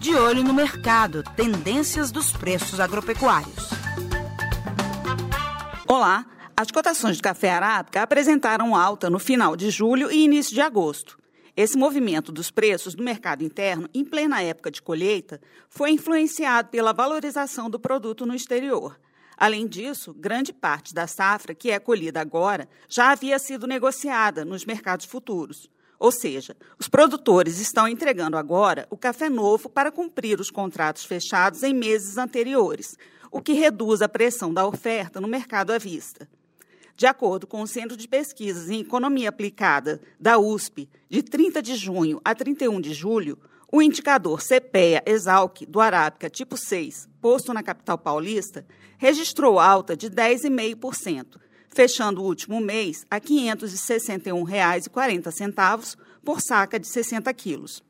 De olho no mercado, tendências dos preços agropecuários. Olá, as cotações de café arábica apresentaram alta no final de julho e início de agosto. Esse movimento dos preços no mercado interno, em plena época de colheita, foi influenciado pela valorização do produto no exterior. Além disso, grande parte da safra que é colhida agora já havia sido negociada nos mercados futuros. Ou seja, os produtores estão entregando agora o café novo para cumprir os contratos fechados em meses anteriores, o que reduz a pressão da oferta no mercado à vista. De acordo com o Centro de Pesquisas em Economia Aplicada da USP, de 30 de junho a 31 de julho, o indicador CPEA Exalc do Arábica tipo 6, posto na capital paulista, registrou alta de 10,5%, fechando o último mês a R$ 561,40 por saca de 60 quilos.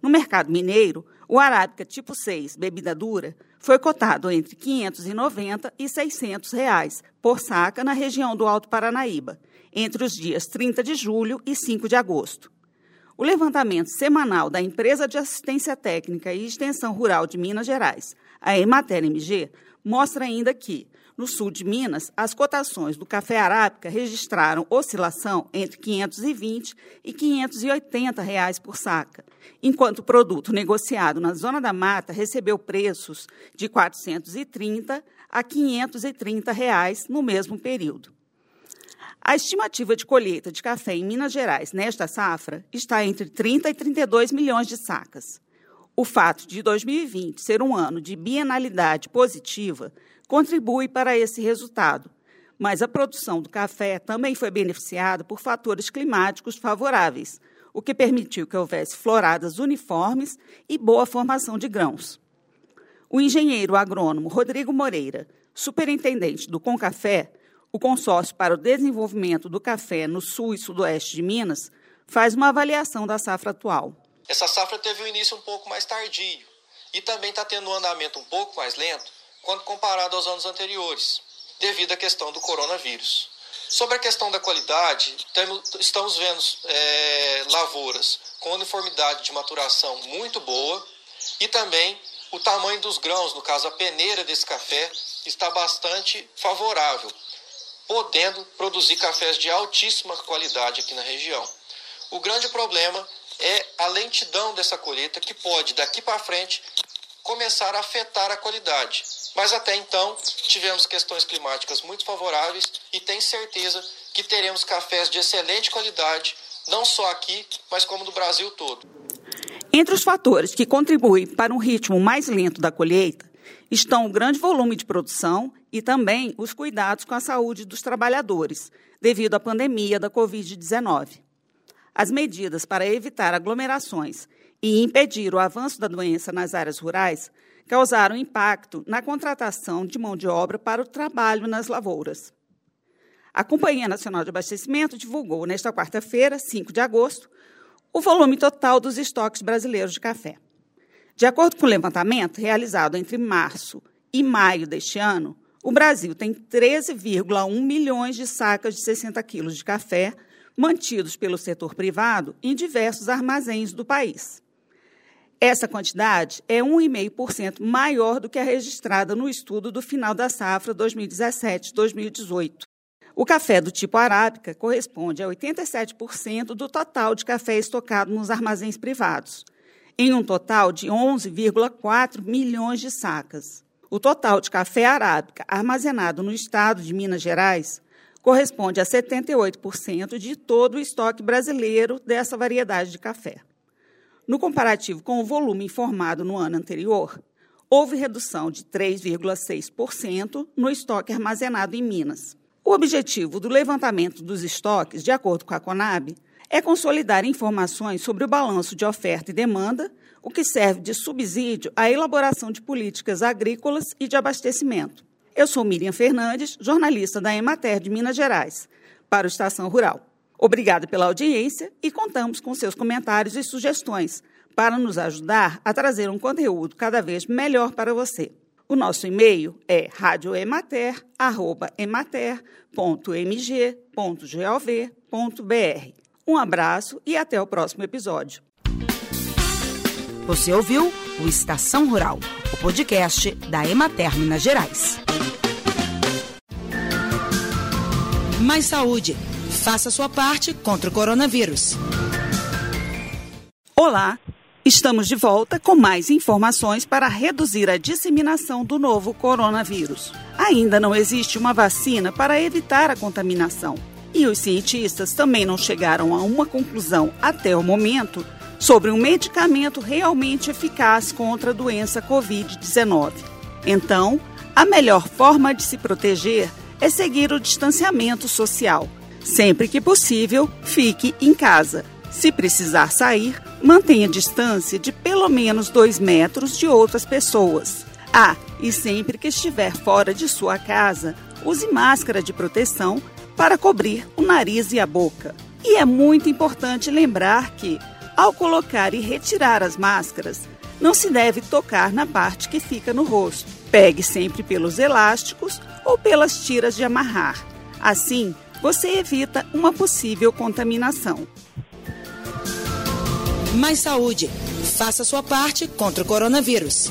No mercado mineiro, o Arábica tipo 6, bebida dura, foi cotado entre R$ 590 e 600 reais por saca na região do Alto Paranaíba, entre os dias 30 de julho e 5 de agosto. O levantamento semanal da Empresa de Assistência Técnica e Extensão Rural de Minas Gerais, a Emater MG, mostra ainda que, no sul de Minas, as cotações do café arábica registraram oscilação entre 520 e 580 reais por saca, enquanto o produto negociado na zona da mata recebeu preços de 430 a 530 reais no mesmo período. A estimativa de colheita de café em Minas Gerais nesta safra está entre 30 e 32 milhões de sacas. O fato de 2020 ser um ano de bienalidade positiva contribui para esse resultado, mas a produção do café também foi beneficiada por fatores climáticos favoráveis, o que permitiu que houvesse floradas uniformes e boa formação de grãos. O engenheiro agrônomo Rodrigo Moreira, superintendente do Concafé, o consórcio para o desenvolvimento do café no sul e sudoeste de Minas, faz uma avaliação da safra atual. Essa safra teve um início um pouco mais tardio e também está tendo um andamento um pouco mais lento quando comparado aos anos anteriores, devido à questão do coronavírus. Sobre a questão da qualidade, estamos vendo é, lavouras com uniformidade de maturação muito boa e também o tamanho dos grãos, no caso a peneira desse café, está bastante favorável, podendo produzir cafés de altíssima qualidade aqui na região. O grande problema é a lentidão dessa colheita que pode, daqui para frente, começar a afetar a qualidade. Mas até então, tivemos questões climáticas muito favoráveis e tenho certeza que teremos cafés de excelente qualidade, não só aqui, mas como no Brasil todo. Entre os fatores que contribuem para um ritmo mais lento da colheita estão o grande volume de produção e também os cuidados com a saúde dos trabalhadores, devido à pandemia da Covid-19. As medidas para evitar aglomerações e impedir o avanço da doença nas áreas rurais causaram impacto na contratação de mão de obra para o trabalho nas lavouras. A Companhia Nacional de Abastecimento divulgou nesta quarta-feira, 5 de agosto, o volume total dos estoques brasileiros de café. De acordo com o levantamento realizado entre março e maio deste ano, o Brasil tem 13,1 milhões de sacas de 60 quilos de café mantidos pelo setor privado em diversos armazéns do país. Essa quantidade é 1,5% maior do que a registrada no estudo do final da safra 2017-2018. O café do tipo arábica corresponde a 87% do total de café estocado nos armazéns privados, em um total de 11,4 milhões de sacas. O total de café arábica armazenado no estado de Minas Gerais corresponde a 78% de todo o estoque brasileiro dessa variedade de café. No comparativo com o volume informado no ano anterior, houve redução de 3,6% no estoque armazenado em Minas. O objetivo do levantamento dos estoques, de acordo com a Conab, é consolidar informações sobre o balanço de oferta e demanda, o que serve de subsídio à elaboração de políticas agrícolas e de abastecimento. Eu sou Miriam Fernandes, jornalista da Emater de Minas Gerais, para o Estação Rural. Obrigada pela audiência e contamos com seus comentários e sugestões para nos ajudar a trazer um conteúdo cada vez melhor para você. O nosso e-mail é radioemater@emater.mg.gov.br. Um abraço e até o próximo episódio. Você ouviu o Estação Rural, o podcast da Emater Minas Gerais. Mais saúde. Faça sua parte contra o coronavírus. Olá, estamos de volta com mais informações para reduzir a disseminação do novo coronavírus. Ainda não existe uma vacina para evitar a contaminação. E os cientistas também não chegaram a uma conclusão até o momento sobre um medicamento realmente eficaz contra a doença Covid-19. Então, a melhor forma de se proteger é seguir o distanciamento social. Sempre que possível, fique em casa. Se precisar sair, mantenha distância de pelo menos dois metros de outras pessoas. Ah, e sempre que estiver fora de sua casa, use máscara de proteção para cobrir o nariz e a boca. E é muito importante lembrar que, ao colocar e retirar as máscaras, não se deve tocar na parte que fica no rosto. Pegue sempre pelos elásticos ou pelas tiras de amarrar. Assim, você evita uma possível contaminação. Mais saúde. Faça sua parte contra o coronavírus.